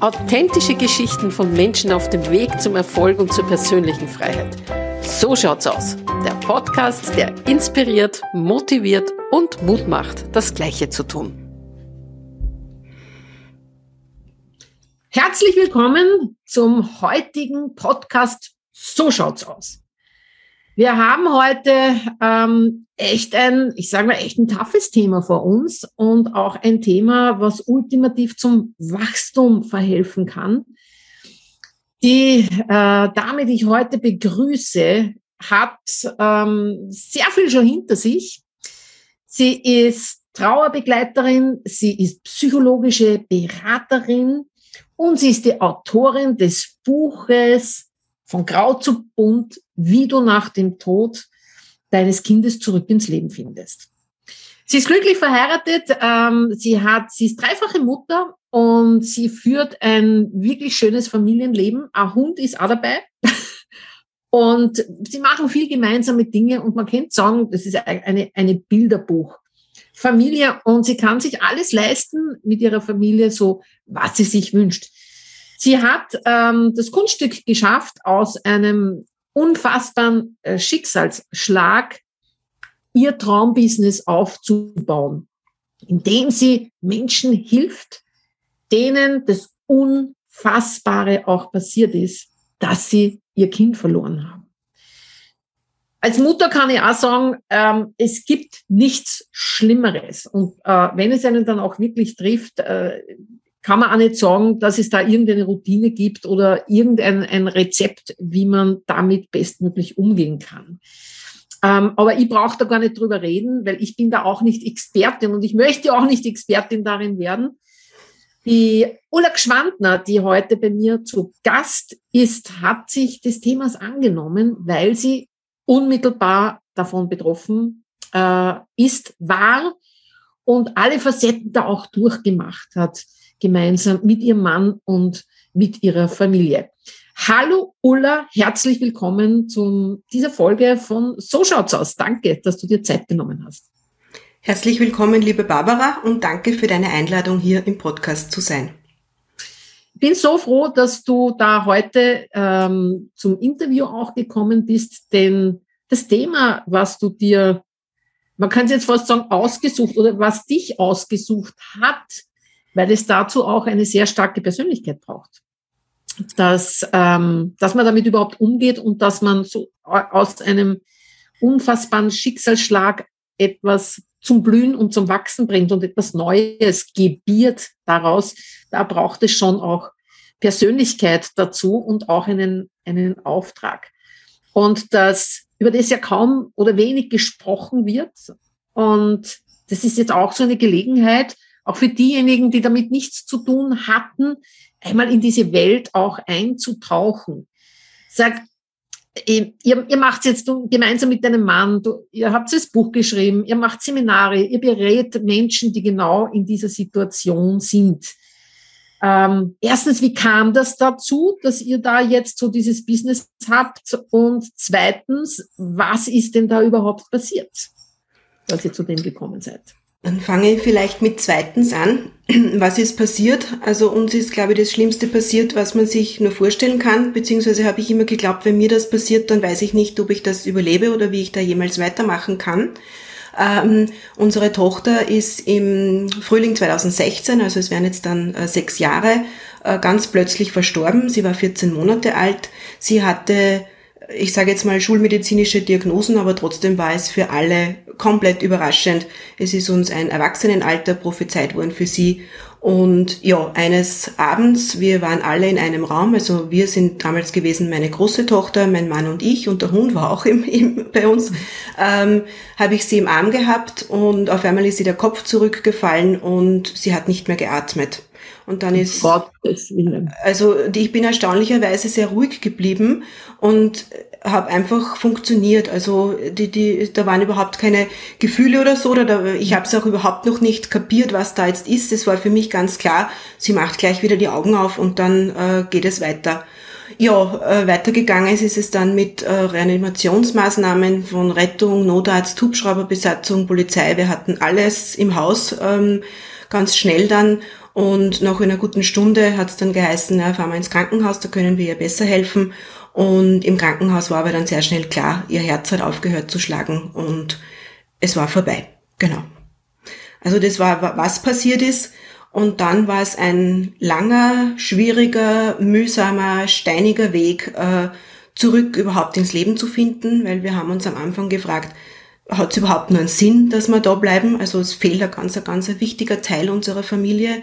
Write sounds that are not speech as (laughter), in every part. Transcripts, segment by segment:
Authentische Geschichten von Menschen auf dem Weg zum Erfolg und zur persönlichen Freiheit. So schaut's aus. Der Podcast, der inspiriert, motiviert und Mut macht, das Gleiche zu tun. Herzlich willkommen zum heutigen Podcast So schaut's aus. Wir haben heute ähm, echt ein, ich sage mal, echt ein toughes Thema vor uns und auch ein Thema, was ultimativ zum Wachstum verhelfen kann. Die äh, Dame, die ich heute begrüße, hat ähm, sehr viel schon hinter sich. Sie ist Trauerbegleiterin, sie ist psychologische Beraterin und sie ist die Autorin des Buches von Grau zu Bunt, wie du nach dem Tod deines Kindes zurück ins Leben findest. Sie ist glücklich verheiratet, ähm, sie hat, sie ist dreifache Mutter und sie führt ein wirklich schönes Familienleben. Ein Hund ist auch dabei. (laughs) Und sie machen viel gemeinsame Dinge und man könnte sagen, das ist eine, eine Bilderbuch. Und sie kann sich alles leisten mit ihrer Familie, so was sie sich wünscht. Sie hat ähm, das Kunststück geschafft, aus einem unfassbaren äh, Schicksalsschlag ihr Traumbusiness aufzubauen, indem sie Menschen hilft, denen das Unfassbare auch passiert ist, dass sie ihr Kind verloren haben. Als Mutter kann ich auch sagen, ähm, es gibt nichts Schlimmeres. Und äh, wenn es einen dann auch wirklich trifft, äh, kann man auch nicht sagen, dass es da irgendeine Routine gibt oder irgendein ein Rezept, wie man damit bestmöglich umgehen kann. Ähm, aber ich brauche da gar nicht drüber reden, weil ich bin da auch nicht Expertin und ich möchte auch nicht Expertin darin werden. Die Ulla Gschwandner, die heute bei mir zu Gast ist, hat sich des Themas angenommen, weil sie unmittelbar davon betroffen äh, ist, war und alle Facetten da auch durchgemacht hat gemeinsam mit ihrem Mann und mit ihrer Familie. Hallo Ulla, herzlich willkommen zu dieser Folge von So schaut's aus. Danke, dass du dir Zeit genommen hast. Herzlich willkommen, liebe Barbara, und danke für deine Einladung, hier im Podcast zu sein. Ich bin so froh, dass du da heute ähm, zum Interview auch gekommen bist, denn das Thema, was du dir, man kann es jetzt fast sagen, ausgesucht oder was dich ausgesucht hat, weil es dazu auch eine sehr starke Persönlichkeit braucht. Dass, ähm, dass man damit überhaupt umgeht und dass man so aus einem unfassbaren Schicksalsschlag etwas zum Blühen und zum Wachsen bringt und etwas Neues gebiert daraus, da braucht es schon auch Persönlichkeit dazu und auch einen, einen Auftrag. Und das, über das ja kaum oder wenig gesprochen wird. Und das ist jetzt auch so eine Gelegenheit, auch für diejenigen, die damit nichts zu tun hatten, einmal in diese Welt auch einzutauchen. Sagt, ihr, ihr macht es jetzt gemeinsam mit deinem Mann, du, ihr habt das Buch geschrieben, ihr macht Seminare, ihr berät Menschen, die genau in dieser Situation sind. Ähm, erstens, wie kam das dazu, dass ihr da jetzt so dieses Business habt? Und zweitens, was ist denn da überhaupt passiert, dass ihr zu dem gekommen seid? Dann fange ich vielleicht mit zweitens an. (clears throat) Was ist passiert? Also uns ist, glaube ich, das Schlimmste passiert, was man sich nur vorstellen kann. Beziehungsweise habe ich immer geglaubt, wenn mir das passiert, dann weiß ich nicht, ob ich das überlebe oder wie ich da jemals weitermachen kann. Ähm, unsere Tochter ist im Frühling 2016, also es wären jetzt dann äh, sechs Jahre, äh, ganz plötzlich verstorben. Sie war 14 Monate alt. Sie hatte ich sage jetzt mal schulmedizinische Diagnosen, aber trotzdem war es für alle komplett überraschend. Es ist uns ein Erwachsenenalter prophezeit worden für sie. Und ja, eines Abends, wir waren alle in einem Raum, also wir sind damals gewesen, meine große Tochter, mein Mann und ich und der Hund war auch im, im, bei uns, ähm, habe ich sie im Arm gehabt und auf einmal ist ihr der Kopf zurückgefallen und sie hat nicht mehr geatmet. Und dann ist, Gottes Willen. also ich bin erstaunlicherweise sehr ruhig geblieben und habe einfach funktioniert. Also die, die, da waren überhaupt keine Gefühle oder so. Oder da, ich habe es auch überhaupt noch nicht kapiert, was da jetzt ist. Es war für mich ganz klar, sie macht gleich wieder die Augen auf und dann äh, geht es weiter. Ja, äh, weitergegangen ist, ist es dann mit äh, Reanimationsmaßnahmen von Rettung, Notarzt, Hubschrauberbesatzung, Polizei. Wir hatten alles im Haus ähm, ganz schnell dann Und nach einer guten Stunde hat es dann geheißen, ja, fahren wir ins Krankenhaus, da können wir ihr besser helfen. Und im Krankenhaus war aber dann sehr schnell klar, ihr Herz hat aufgehört zu schlagen und es war vorbei. Genau. Also das war, was passiert ist. Und dann war es ein langer, schwieriger, mühsamer, steiniger Weg, äh, zurück überhaupt ins Leben zu finden, weil wir haben uns am Anfang gefragt, hat es überhaupt nur einen Sinn, dass wir da bleiben? Also es fehlt ein ganz, ein ganz wichtiger Teil unserer Familie.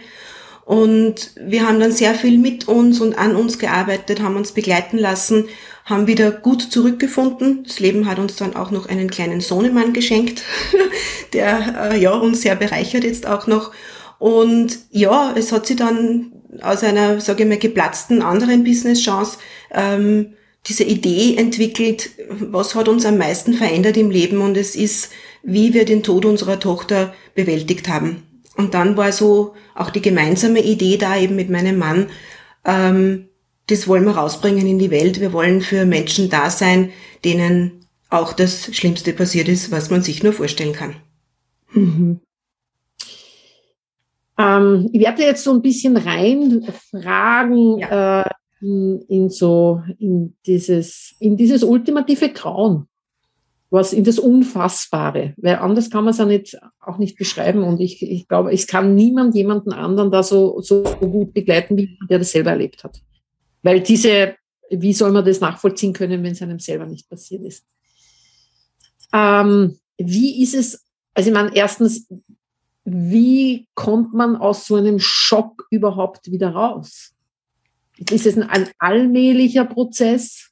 Und wir haben dann sehr viel mit uns und an uns gearbeitet, haben uns begleiten lassen, haben wieder gut zurückgefunden. Das Leben hat uns dann auch noch einen kleinen Sohnemann geschenkt, (laughs) der äh, ja uns sehr bereichert jetzt auch noch. Und ja, es hat sich dann aus einer, sage ich mal, geplatzten anderen Business-Chance ähm, diese Idee entwickelt, was hat uns am meisten verändert im Leben und es ist, wie wir den Tod unserer Tochter bewältigt haben. Und dann war so auch die gemeinsame Idee da eben mit meinem Mann, ähm, das wollen wir rausbringen in die Welt. Wir wollen für Menschen da sein, denen auch das Schlimmste passiert ist, was man sich nur vorstellen kann. Mhm. Ähm, ich werde jetzt so ein bisschen reinfragen ja. äh, in, in, so in dieses in dieses ultimative Grauen was in das Unfassbare, weil anders kann man es ja nicht, auch nicht beschreiben. Und ich, ich glaube, ich kann niemand jemanden anderen da so, so gut begleiten, wie der das selber erlebt hat. Weil diese, wie soll man das nachvollziehen können, wenn es einem selber nicht passiert ist? Ähm, wie ist es, also ich meine, erstens, wie kommt man aus so einem Schock überhaupt wieder raus? Ist es ein, allmählicher Prozess?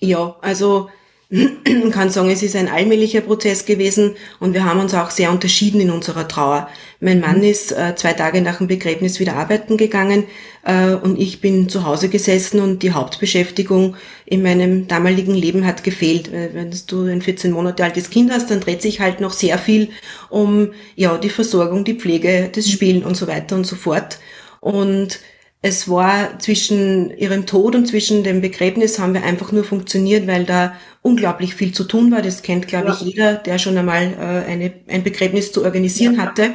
Ja, also (clears throat) man kann sagen, es ist ein allmählicher Prozess gewesen und wir haben uns auch sehr unterschieden in unserer Trauer. Mein Mann mhm. ist äh, zwei Tage nach dem Begräbnis wieder arbeiten gegangen äh, und ich bin zu Hause gesessen und die Hauptbeschäftigung in meinem damaligen Leben hat gefehlt. Wenn du ein 14 Monate altes Kind hast, dann dreht sich halt noch sehr viel um ja die Versorgung, die Pflege, das Spielen und so weiter und so fort. Und es war zwischen ihrem Tod und zwischen dem Begräbnis haben wir einfach nur funktioniert, weil da unglaublich viel zu tun war. Das kennt, glaube ja. ich, jeder, der schon einmal äh, eine, ein Begräbnis zu organisieren ja. hatte.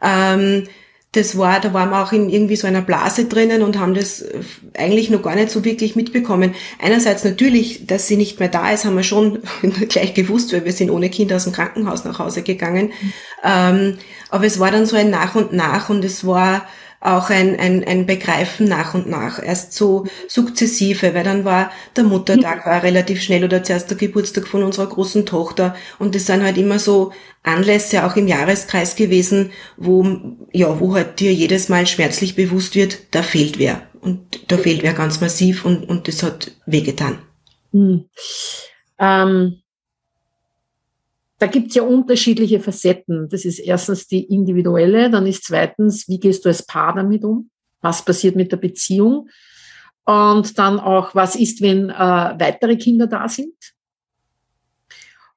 Ähm, das war, da waren wir auch in irgendwie so einer Blase drinnen und haben das äh, eigentlich noch gar nicht so wirklich mitbekommen. Einerseits natürlich, dass sie nicht mehr da ist, haben wir schon (laughs) gleich gewusst, weil wir sind ohne Kinder aus dem Krankenhaus nach Hause gegangen. Mhm. Ähm, aber es war dann so ein Nach und Nach und es war, auch ein, ein, ein Begreifen nach und nach, erst so sukzessive, weil dann war der Muttertag war relativ schnell oder zuerst der Geburtstag von unserer großen Tochter und das sind halt immer so Anlässe auch im Jahreskreis gewesen, wo, ja, wo halt dir jedes Mal schmerzlich bewusst wird, da fehlt wer und da fehlt wer ganz massiv und, und das hat wehgetan. Hm. Ähm da gibt es ja unterschiedliche Facetten. Das ist erstens die individuelle, dann ist zweitens, wie gehst du als Paar damit um? Was passiert mit der Beziehung? Und dann auch, was ist, wenn äh, weitere Kinder da sind?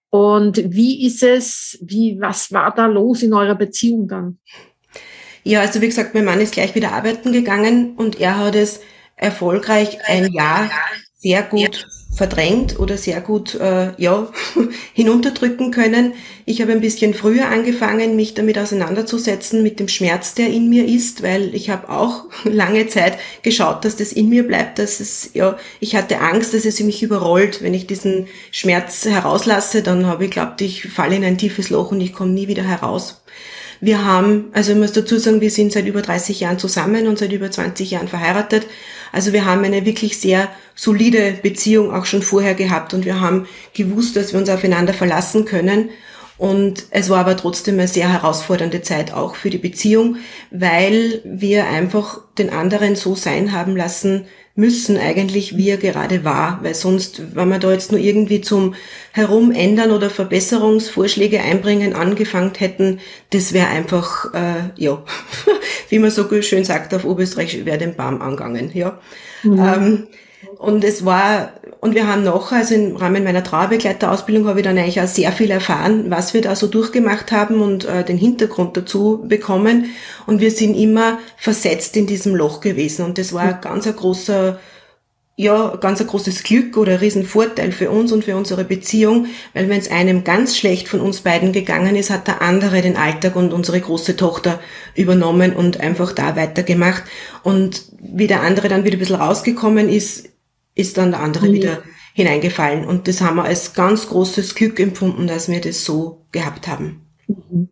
Und wie ist es, wie, was war da los in eurer Beziehung dann? Ja, also wie gesagt, mein Mann ist gleich wieder arbeiten gegangen und er hat es erfolgreich ein Jahr sehr gut verdrängt oder sehr gut äh, ja, (laughs) hinunterdrücken können. Ich habe ein bisschen früher angefangen, mich damit auseinanderzusetzen mit dem Schmerz, der in mir ist, weil ich habe auch (laughs) lange Zeit geschaut, dass das in mir bleibt, dass es ja, ich hatte Angst, dass es mich überrollt. Wenn ich diesen Schmerz herauslasse, dann habe ich glaubt, ich falle in ein tiefes Loch und ich komme nie wieder heraus. Wir haben, also ich muss dazu sagen, wir sind seit über 30 Jahren zusammen und seit über 20 Jahren verheiratet. Also wir haben eine wirklich sehr solide Beziehung auch schon vorher gehabt und wir haben gewusst, dass wir uns aufeinander verlassen können. Und es war aber trotzdem eine sehr herausfordernde Zeit auch für die Beziehung, weil wir einfach den anderen so sein haben lassen, müssen eigentlich, wie er gerade war, weil sonst, wenn wir da jetzt nur irgendwie zum Herumändern oder Verbesserungsvorschläge einbringen angefangen hätten, das wäre einfach, äh, ja, (laughs) wie man so schön sagt auf Oberösterreich, wäre den Baum angegangen, ja. Mhm. Ähm, und es war, und wir haben noch, also im Rahmen meiner Trauerbegleiterausbildung habe ich dann eigentlich auch sehr viel erfahren, was wir da so durchgemacht haben und äh, den Hintergrund dazu bekommen. Und wir sind immer versetzt in diesem Loch gewesen. Und das war ein ganz ein großer, ja, ganz ein großes Glück oder ein Riesenvorteil für uns und für unsere Beziehung, weil wenn es einem ganz schlecht von uns beiden gegangen ist, hat der andere den Alltag und unsere große Tochter übernommen und einfach da weitergemacht. Und wie der andere dann wieder ein bisschen rausgekommen ist, ist dann der andere mhm. wieder hineingefallen. Und das haben wir als ganz großes Glück empfunden, dass wir das so gehabt haben. Mhm.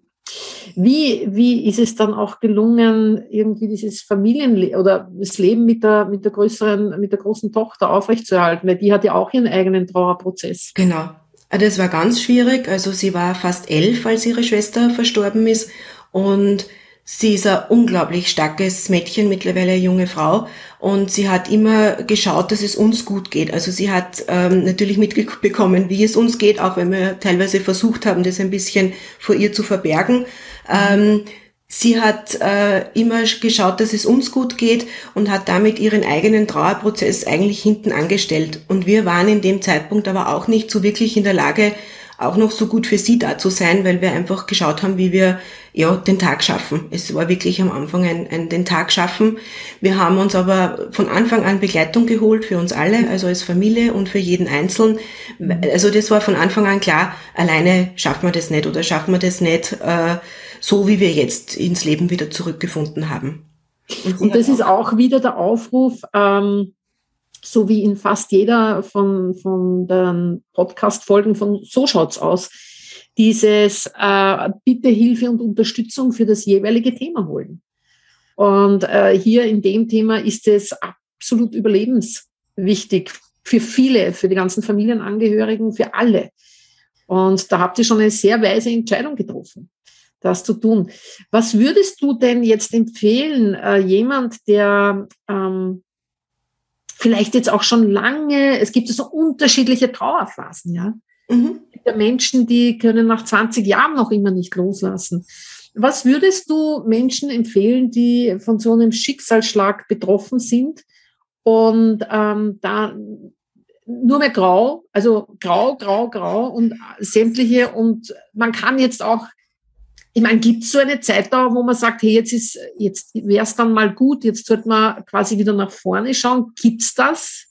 Wie, wie ist es dann auch gelungen, irgendwie dieses Familienleben oder das Leben mit der, mit der größeren, mit der großen Tochter aufrechtzuerhalten? Weil die hat ja auch ihren eigenen Trauerprozess. Genau. Das war ganz schwierig. Also sie war fast elf, als ihre Schwester verstorben ist. Und Sie ist ein unglaublich starkes Mädchen, mittlerweile eine junge Frau. Und sie hat immer geschaut, dass es uns gut geht. Also sie hat ähm, natürlich mitbekommen, wie es uns geht, auch wenn wir teilweise versucht haben, das ein bisschen vor ihr zu verbergen. Ähm, sie hat äh, immer geschaut, dass es uns gut geht und hat damit ihren eigenen Trauerprozess eigentlich hinten angestellt. Und wir waren in dem Zeitpunkt aber auch nicht so wirklich in der Lage, auch noch so gut für sie da zu sein, weil wir einfach geschaut haben, wie wir ja den Tag schaffen. Es war wirklich am Anfang ein, ein den Tag schaffen. Wir haben uns aber von Anfang an Begleitung geholt für uns alle, also als Familie und für jeden Einzelnen. Also das war von Anfang an klar, alleine schaffen wir das nicht oder schaffen wir das nicht äh, so, wie wir jetzt ins Leben wieder zurückgefunden haben. Und, und das ist auch wieder der Aufruf, ähm, so wie in fast jeder von, von den Podcast-Folgen von So schaut's aus, dieses äh, Bitte Hilfe und Unterstützung für das jeweilige Thema holen. Und äh, hier in dem Thema ist es absolut überlebenswichtig für viele, für die ganzen Familienangehörigen, für alle. Und da habt ihr schon eine sehr weise Entscheidung getroffen, das zu tun. Was würdest du denn jetzt empfehlen, äh, jemand, der ähm, vielleicht jetzt auch schon lange, es gibt so unterschiedliche Trauerphasen, ja. Mhm. Der Menschen, die können nach 20 Jahren noch immer nicht loslassen. Was würdest du Menschen empfehlen, die von so einem Schicksalsschlag betroffen sind und ähm, da nur mehr grau, also grau, grau, grau und sämtliche und man kann jetzt auch ich meine, gibt es so eine Zeitdauer, wo man sagt, hey, jetzt ist, jetzt wäre es dann mal gut, jetzt sollte man quasi wieder nach vorne schauen. Gibt es das?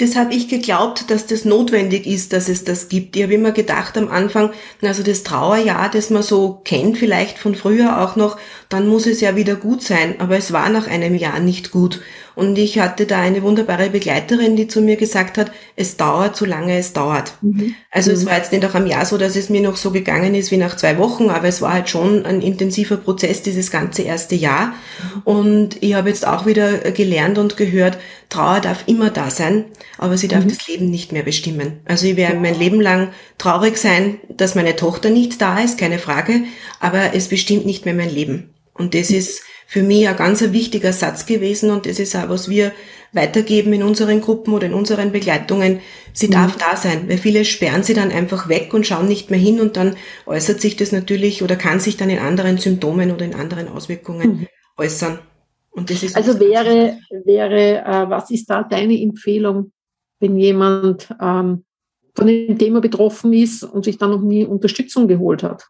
Das habe ich geglaubt, dass das notwendig ist, dass es das gibt. Ich habe immer gedacht am Anfang, also das Trauerjahr, das man so kennt, vielleicht von früher auch noch, dann muss es ja wieder gut sein. Aber es war nach einem Jahr nicht gut. Und ich hatte da eine wunderbare Begleiterin, die zu mir gesagt hat, es dauert, solange es dauert. Mhm. Also mhm. es war jetzt nicht auch am Jahr so, dass es mir noch so gegangen ist wie nach zwei Wochen, aber es war halt schon ein intensiver Prozess dieses ganze erste Jahr. Und ich habe jetzt auch wieder gelernt und gehört, Trauer darf immer da sein, aber sie darf mhm. das Leben nicht mehr bestimmen. Also ich werde mein Leben lang traurig sein, dass meine Tochter nicht da ist, keine Frage, aber es bestimmt nicht mehr mein Leben. Und das ist für mich ein ganz wichtiger Satz gewesen und das ist auch, was wir weitergeben in unseren Gruppen oder in unseren Begleitungen. Sie mhm. darf da sein, weil viele sperren sie dann einfach weg und schauen nicht mehr hin und dann äußert sich das natürlich oder kann sich dann in anderen Symptomen oder in anderen Auswirkungen mhm. äußern. Und das ist also wäre, wäre äh, was ist da deine Empfehlung, wenn jemand ähm, von dem Thema betroffen ist und sich dann noch nie Unterstützung geholt hat?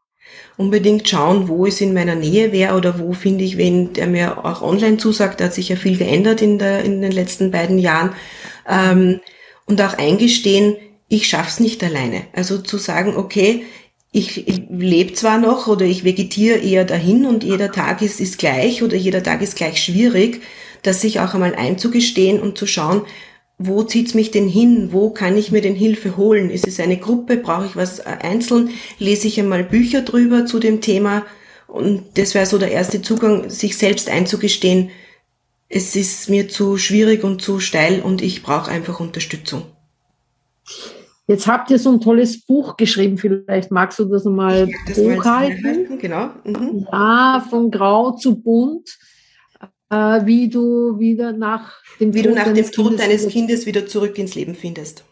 Unbedingt schauen, wo es in meiner Nähe wäre oder wo finde ich wen, der mir auch online zusagt. Da hat sich ja viel geändert in, der, in den letzten beiden Jahren. Ähm, und auch eingestehen, ich schaff's nicht alleine. Also zu sagen, okay, ich, ich lebe zwar noch oder ich vegetiere eher dahin und jeder Tag ist, ist gleich oder jeder Tag ist gleich schwierig, dass sich auch einmal einzugestehen und zu schauen, wo zieht's mich denn hin? Wo kann ich mir denn Hilfe holen? Ist es eine Gruppe? Brauche ich was äh, einzeln? Lese ich einmal Bücher drüber zu dem Thema? Und das wäre so der erste Zugang, sich selbst einzugestehen, es ist mir zu schwierig und zu steil und ich brauche einfach Unterstützung. Jetzt habt ihr so ein tolles Buch geschrieben, vielleicht magst du das nochmal hochhalten. Genau. Mhm. Ja, von grau zu bunt wie du wieder nach dem wie Tod, nach dem Tod deines Kindes wieder zurück ins Leben findest.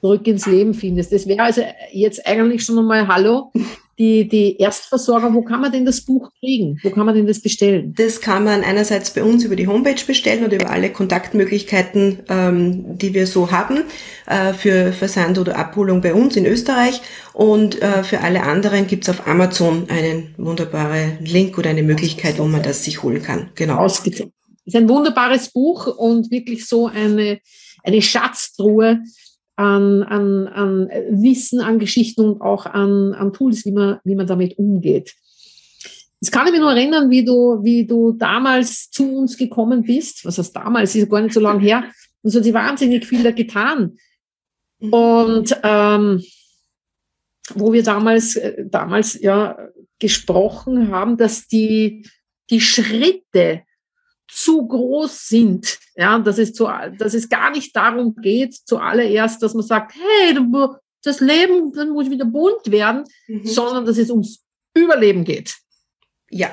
Zurück ins Leben findest. Das wäre also jetzt eigentlich schon einmal Hallo die, die Erstversorger, wo kann man denn das Buch kriegen? Wo kann man denn das bestellen? Das kann man einerseits bei uns über die Homepage bestellen oder über alle Kontaktmöglichkeiten, ähm, die wir so haben, äh, für Versand oder Abholung bei uns in Österreich. Und äh, für alle anderen gibt's auf Amazon einen wunderbaren Link oder eine Möglichkeit, wo man das sich holen kann. Genau. Ausgezeichnet. ist ein wunderbares Buch und wirklich so eine, eine Schatztruhe an, an, an Wissen, an Geschichten und auch an, an Tools, wie man, wie man damit umgeht. Das kann ich mich nur erinnern, wie du, wie du damals zu uns gekommen bist. Was heißt damals? Ist gar nicht so lange her. Und so hat sie wahnsinnig viel da getan. Mhm. Und ähm, wo wir damals, äh, damals ja gesprochen haben, dass die, die Schritte zu groß sind, ja, dass es, zu, dass es gar nicht darum geht, zuallererst, dass man sagt, hey, das Leben, dann muss wieder bunt werden, mhm. sondern dass es ums Überleben geht. Ja.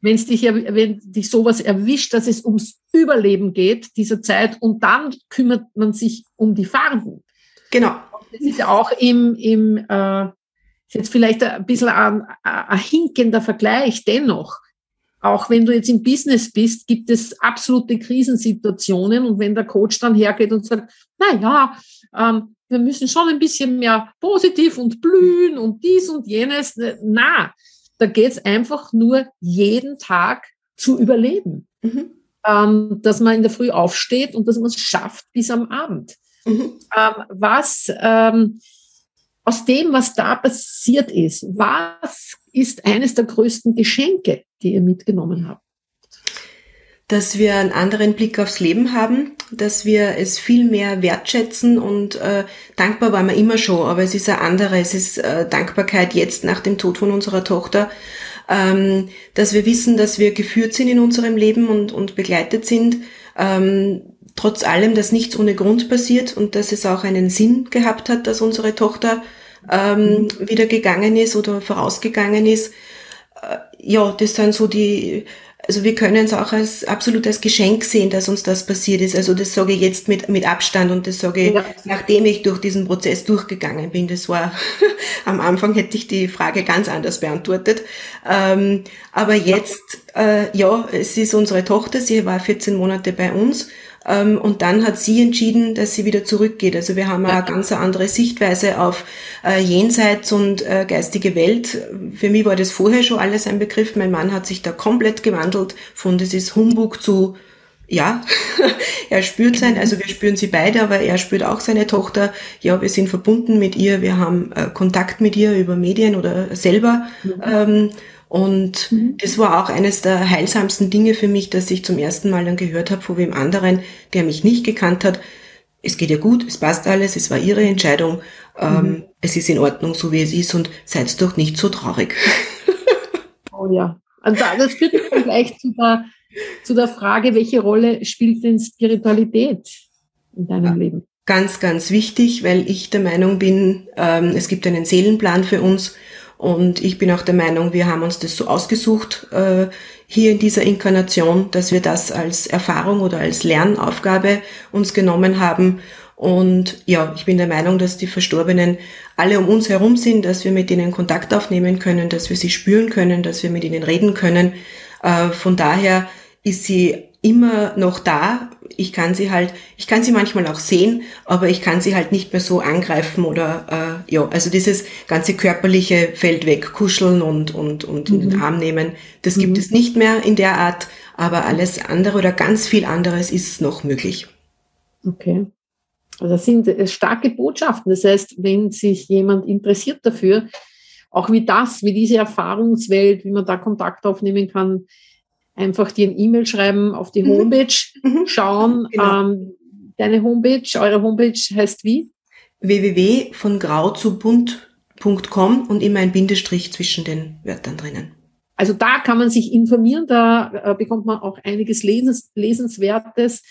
Wenn es dich, wenn dich sowas erwischt, dass es ums Überleben geht, dieser Zeit, und dann kümmert man sich um die Farben. Genau. Das ist ja auch im, im äh, ist jetzt vielleicht ein bisschen ein, ein hinkender Vergleich, dennoch. Auch wenn du jetzt im Business bist, gibt es absolute Krisensituationen und wenn der Coach dann hergeht und sagt, na ja, ähm, wir müssen schon ein bisschen mehr positiv und blühen und dies und jenes. Na, da geht es einfach nur jeden Tag zu überleben. Mhm. Ähm, dass man in der Früh aufsteht und dass man es schafft bis am Abend. Mhm. Ähm, was ähm, aus dem, was da passiert ist, was ist eines der größten Geschenke, die ihr mitgenommen habt? Dass wir einen anderen Blick aufs Leben haben, dass wir es viel mehr wertschätzen und äh, dankbar waren wir immer schon, aber es ist eine andere, es ist äh, Dankbarkeit jetzt nach dem Tod von unserer Tochter, ähm, dass wir wissen, dass wir geführt sind in unserem Leben und, und begleitet sind, ähm, trotz allem, dass nichts ohne Grund passiert und dass es auch einen Sinn gehabt hat, dass unsere Tochter ähm, wieder gegangen ist oder vorausgegangen ist. Äh, ja, das sind so die, also wir können es auch als absolut als Geschenk sehen, dass uns das passiert ist. Also das sage ich jetzt mit, mit Abstand und das sage ich, ja. nachdem ich durch diesen Prozess durchgegangen bin. Das war, (laughs) am Anfang hätte ich die Frage ganz anders beantwortet. Ähm, aber jetzt, äh, ja, es ist unsere Tochter, sie war 14 Monate bei uns und dann hat sie entschieden, dass sie wieder zurückgeht. Also wir haben eine ganz andere Sichtweise auf äh, Jenseits und äh, geistige Welt. Für mich war das vorher schon alles ein Begriff. Mein Mann hat sich da komplett gewandelt von das ist Humbug zu ja, (laughs) er spürt sein, also wir spüren sie beide, aber er spürt auch seine Tochter. Ja, wir sind verbunden mit ihr, wir haben äh, Kontakt mit ihr über Medien oder selber. Mhm. Ähm, und mhm. das war auch eines der heilsamsten Dinge für mich, dass ich zum ersten Mal dann gehört habe von wem anderen, der mich nicht gekannt hat. Es geht ihr gut, es passt alles, es war ihre Entscheidung, ähm, mhm. es ist in Ordnung, so wie es ist und seid doch nicht so traurig. (laughs) oh ja, und das führt mich gleich zu der, zu der Frage, welche Rolle spielt denn Spiritualität in deinem ja. Leben? Ganz, ganz wichtig, weil ich der Meinung bin, ähm, es gibt einen Seelenplan für uns und ich bin auch der Meinung, wir haben uns das so ausgesucht äh, hier in dieser Inkarnation, dass wir das als Erfahrung oder als Lernaufgabe uns genommen haben. Und ja, ich bin der Meinung, dass die Verstorbenen alle um uns herum sind, dass wir mit ihnen Kontakt aufnehmen können, dass wir sie spüren können, dass wir mit ihnen reden können. Äh, von daher ist sie immer noch da. Ich kann sie halt, ich kann sie manchmal auch sehen, aber ich kann sie halt nicht mehr so angreifen oder äh, ja, also dieses ganze körperliche fällt weg, kuscheln und und und mhm. in den mhm. Arm nehmen, das mhm. gibt es nicht mehr in der Art, aber alles andere oder ganz viel anderes ist noch möglich. Okay. Also das sind äh, starke Botschaften. Das heißt, wenn sich jemand interessiert dafür, auch wie das, wie diese Erfahrungswelt, wie man da Kontakt aufnehmen kann, einfach dir ein E-Mail schreiben, auf die mhm. Homepage mhm. schauen. Genau. Ähm, deine Homepage, eure Homepage heißt wie? www von grau zu bunt.com und immer ein Bindestrich zwischen den Wörtern drinnen. Also da kann man sich informieren, da äh, bekommt man auch einiges Lesens, Lesenswertes.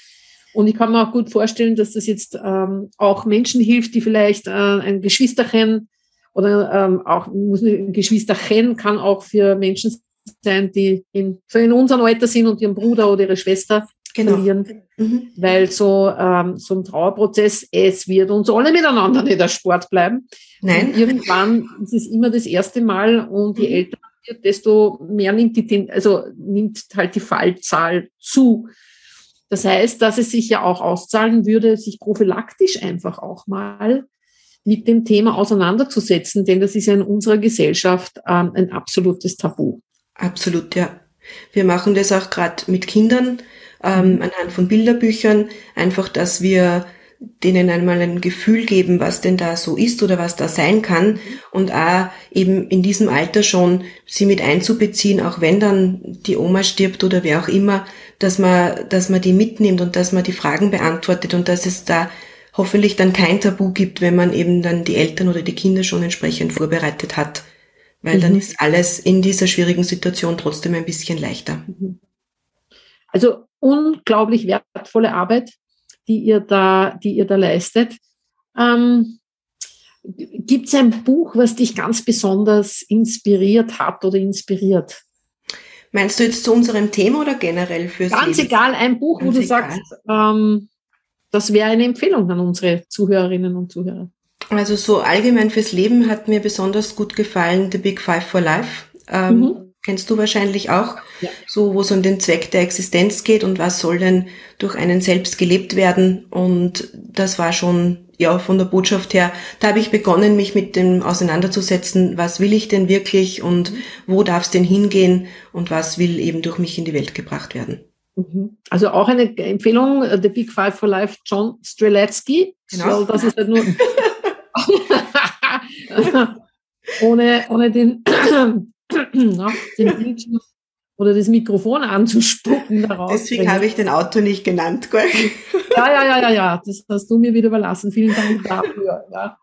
Und ich kann mir auch gut vorstellen, dass das jetzt ähm, auch Menschen hilft, die vielleicht äh, ein Geschwisterchen oder ähm, auch muss ein Geschwisterchen kann auch für Menschen sein, die in, so in unserem Alter sind und ihren Bruder oder ihre Schwester genau. verlieren. Mhm. Weil so, ähm, so ein Trauerprozess, es wird uns alle miteinander nicht der Sport bleiben. Nein. Und irgendwann ist es immer das erste Mal und je mhm. älter man wird, desto mehr nimmt die, also nimmt halt die Fallzahl zu. Das heißt, dass es sich ja auch auszahlen würde, sich prophylaktisch einfach auch mal mit dem Thema auseinanderzusetzen, denn das ist ja in unserer Gesellschaft ähm, ein absolutes Tabu. Absolut, ja. Wir machen das auch gerade mit Kindern. ähm, mhm. anhand von Bilderbüchern, einfach, dass wir denen einmal ein Gefühl geben, was denn da so ist oder was da sein kann und auch eben in diesem Alter schon sie mit einzubeziehen, auch wenn dann die Oma stirbt oder wer auch immer, dass man, dass man die mitnimmt und dass man die Fragen beantwortet und dass es da hoffentlich dann kein Tabu gibt, wenn man eben dann die Eltern oder die Kinder schon entsprechend vorbereitet hat. Weil mhm. dann ist alles in dieser schwierigen Situation trotzdem ein bisschen leichter. Mhm. Also unglaublich wertvolle Arbeit, die ihr da, die ihr da leistet. Ähm, Gibt es ein Buch, was dich ganz besonders inspiriert hat oder inspiriert? Meinst du jetzt zu unserem Thema oder generell fürs Ganz Leben? egal, ein Buch, ganz wo du egal. sagst, ähm, das wäre eine Empfehlung an unsere Zuhörerinnen und Zuhörer. Also so allgemein fürs Leben hat mir besonders gut gefallen The Big Five for Life. Ähm, mhm. Kennst du wahrscheinlich auch. Ja. So, wo es um den Zweck der Existenz geht und was soll denn durch einen selbst gelebt werden. Und das war schon, ja, von der Botschaft her, da habe ich begonnen, mich mit dem auseinanderzusetzen, was will ich denn wirklich und mhm. wo darf es denn hingehen und was will eben durch mich in die Welt gebracht werden. Mhm. Also auch eine Empfehlung, äh, The Big Five for Life, John Streletsky. Genau. So, das ist halt nur (laughs) (laughs) ohne, ohne den, (clears throat) na, den Bildschirm oder das Mikrofon anzuspucken daraus. Deswegen habe ich den Autor nicht genannt, gell? (laughs) Ja, ja, ja, ja, ja, das hast du mir wieder überlassen. Vielen Dank dafür. Ja.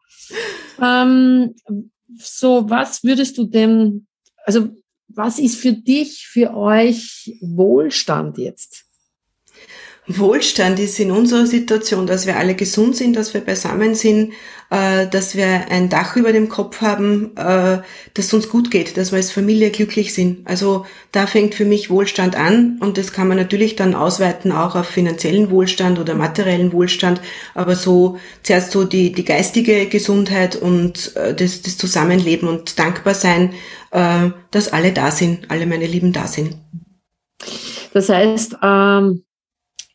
Ähm, so, was würdest du denn, also was ist für dich, für euch Wohlstand jetzt? Wohlstand ist in unserer Situation, dass wir alle gesund sind, dass wir beisammen sind, äh, dass wir ein Dach über dem Kopf haben, äh, dass uns gut geht, dass wir als Familie glücklich sind. Also da fängt für mich Wohlstand an und das kann man natürlich dann ausweiten auch auf finanziellen Wohlstand oder materiellen Wohlstand, aber so zuerst so die, die geistige Gesundheit und äh, das, das Zusammenleben und dankbar sein, äh, dass alle da sind, alle meine Lieben da sind. Das heißt, ähm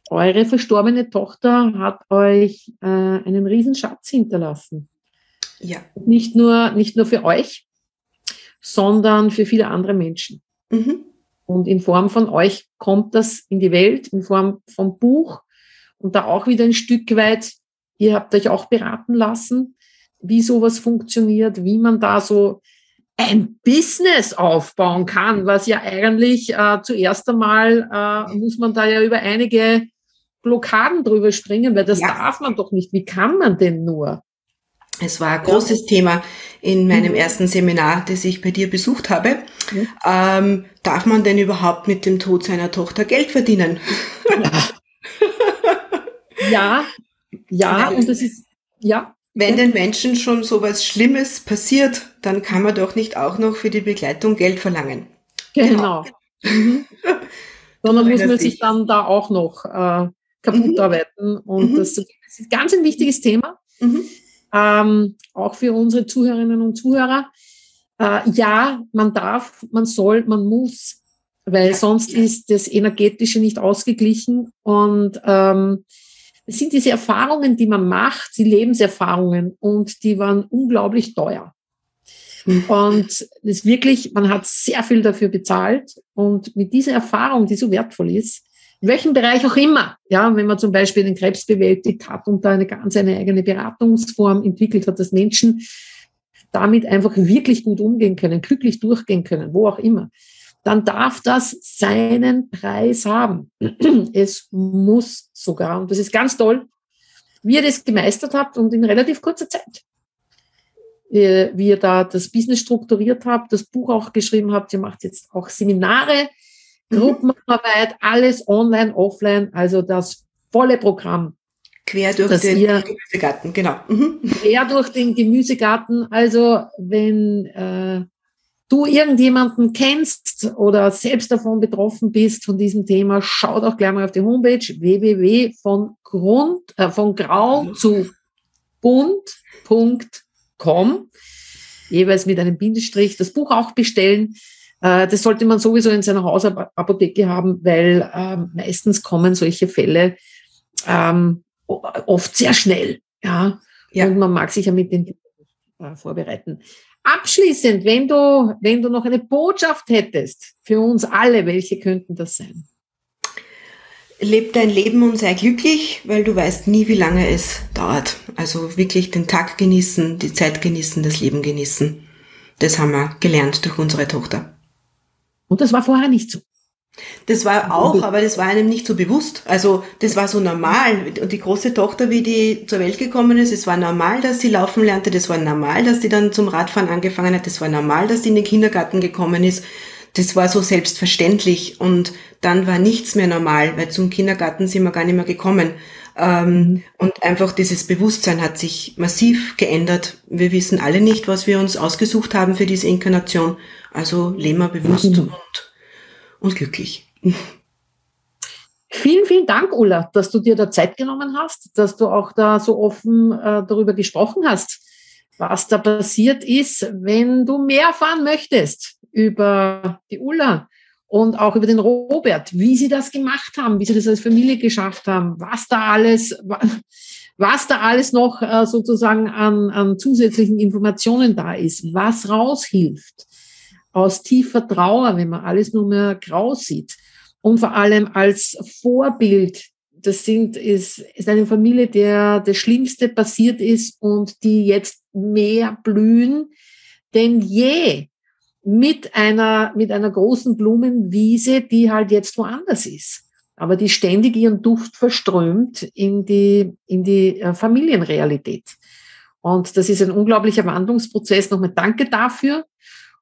eure verstorbene Tochter hat euch äh, einen Riesenschatz hinterlassen. Ja. Nicht nur, nicht nur für euch, sondern für viele andere Menschen. Mhm. Und in Form von euch kommt das in die Welt, in Form vom Buch. Und da auch wieder ein Stück weit, ihr habt euch auch beraten lassen, wie sowas funktioniert, wie man da so ein Business aufbauen kann, was ja eigentlich äh, zuerst einmal äh, muss man da ja über einige Blockaden drüber springen, weil das ja. darf man doch nicht. Wie kann man denn nur? Es war ein großes ja. Thema in meinem mhm. ersten Seminar, das ich bei dir besucht habe. Mhm. Ähm, darf man denn überhaupt mit dem Tod seiner Tochter Geld verdienen? Ja, (laughs) ja, ja und das ist, ja. Wenn den Menschen schon so was Schlimmes passiert, dann kann man doch nicht auch noch für die Begleitung Geld verlangen. Genau. genau. Mhm. (laughs) Sondern muss man sich dann da auch noch äh, kaputt mhm. arbeiten. Und mhm. das, das, ist ganz ein wichtiges Thema, mhm. ähm, auch für unsere Zuhörerinnen und Zuhörer. Äh, ja, man darf, man soll, man muss, weil sonst ist das Energetische nicht ausgeglichen. Und ähm, es sind diese Erfahrungen, die man macht, die Lebenserfahrungen, und die waren unglaublich teuer. Mhm. Und das wirklich, man hat sehr viel dafür bezahlt. Und mit dieser Erfahrung, die so wertvoll ist, in welchem Bereich auch immer. Ja, wenn man zum Beispiel den Krebs bewältigt hat und da eine ganz eine eigene Beratungsform entwickelt hat, dass Menschen damit einfach wirklich gut umgehen können, glücklich durchgehen können, wo auch immer, dann darf das seinen Preis haben. (clears throat) Es muss sogar, und das ist ganz toll, wie ihr das gemeistert habt und in relativ kurzer Zeit. Wie ihr da das Business strukturiert habt, das Buch auch geschrieben habt, ihr macht jetzt auch Seminare, Gruppenarbeit, alles online, offline, also das volle Programm. Quer durch den ihr, Gemüsegarten, genau. Mhm. Quer durch den Gemüsegarten. Also wenn äh, du irgendjemanden kennst oder selbst davon betroffen bist von diesem Thema, schau doch gleich mal auf die Homepage www von Grund, äh, von grau mhm. zu bunt.com jeweils mit einem Bindestrich das Buch auch bestellen. Äh, das sollte man sowieso in seiner Hausapotheke haben, weil ähm, meistens kommen solche Fälle ähm, oft sehr schnell. Ja? ja. Und man mag sich ja mit den äh, vorbereiten. Abschließend, wenn du, wenn du noch eine Botschaft hättest für uns alle, welche könnten das sein? leb dein Leben und sei glücklich, weil du weißt nie, wie lange es dauert. Also wirklich den Tag genießen, die Zeit genießen, das Leben genießen. Das haben wir gelernt durch unsere Tochter. Und das war vorher nicht so. Das war auch, aber das war einem nicht so bewusst. Also das war so normal. Und die große Tochter, wie die zur Welt gekommen ist, es war normal, dass sie laufen lernte. Das war normal, dass sie dann zum Radfahren angefangen hat. Das war normal, dass sie in den Kindergarten gekommen ist. Das war so selbstverständlich. Und dann war nichts mehr normal, weil zum Kindergarten sind wir gar nicht mehr gekommen. Ähm, und einfach dieses Bewusstsein hat sich massiv geändert. Wir wissen alle nicht, was wir uns ausgesucht haben für diese Inkarnation. Also leben wir bewusst mhm. und und glücklich. Vielen, vielen Dank, Ulla, dass du dir da Zeit genommen hast, dass du auch da so offen äh, darüber gesprochen hast, was da passiert ist. Wenn du mehr erfahren möchtest über die Ulla und auch über den Robert, wie sie das gemacht haben, wie sie das als Familie geschafft haben, was da alles, was da alles noch äh, sozusagen an, an zusätzlichen Informationen da ist, was raushilft, aus tiefer Trauer, wenn man alles nur mehr grau sieht. Und vor allem als Vorbild, das sind, ist, ist eine Familie, der das Schlimmste passiert ist und die jetzt mehr blühen denn je mit einer, mit einer großen Blumenwiese, die halt jetzt woanders ist. Aber die ständig ihren Duft verströmt in die, in die äh, Familienrealität. Und das ist ein unglaublicher Wandlungsprozess. Nochmal danke dafür.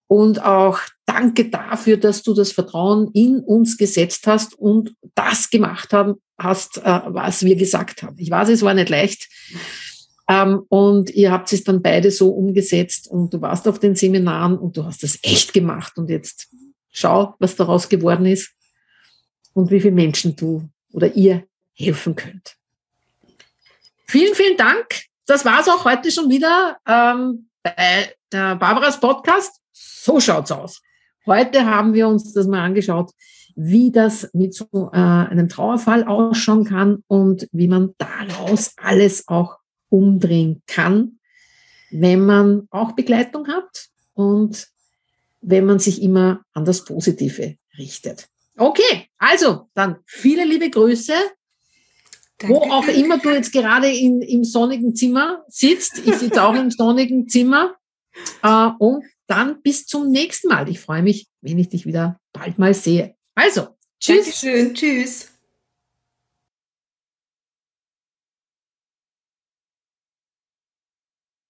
Und auch danke dafür, dass du das Vertrauen in uns gesetzt hast und das gemacht haben, hast, äh, was wir gesagt haben. Ich weiß, es war nicht leicht. Ähm, und ihr habt es dann beide so umgesetzt und du warst auf den Seminaren und du hast das echt gemacht. Und jetzt schau, was daraus geworden ist und wie viele Menschen du oder ihr helfen könnt. Vielen, vielen Dank. Das war's auch heute schon wieder ähm, bei der Barbaras Podcast. So schaut's aus. Heute haben wir uns das mal angeschaut, wie das mit so äh, einem Trauerfall ausschauen kann und wie man daraus alles auch umdrehen kann, wenn man auch Begleitung hat und wenn man sich immer an das Positive richtet. Okay, also dann viele liebe Grüße. Danke. Wo auch immer du jetzt gerade in, im sonnigen Zimmer sitzt. Ich sitze auch im sonnigen Zimmer. Äh, und dann bis zum nächsten Mal. Ich freue mich, wenn ich dich wieder bald mal sehe. Also, tschüss. Dankeschön, tschüss.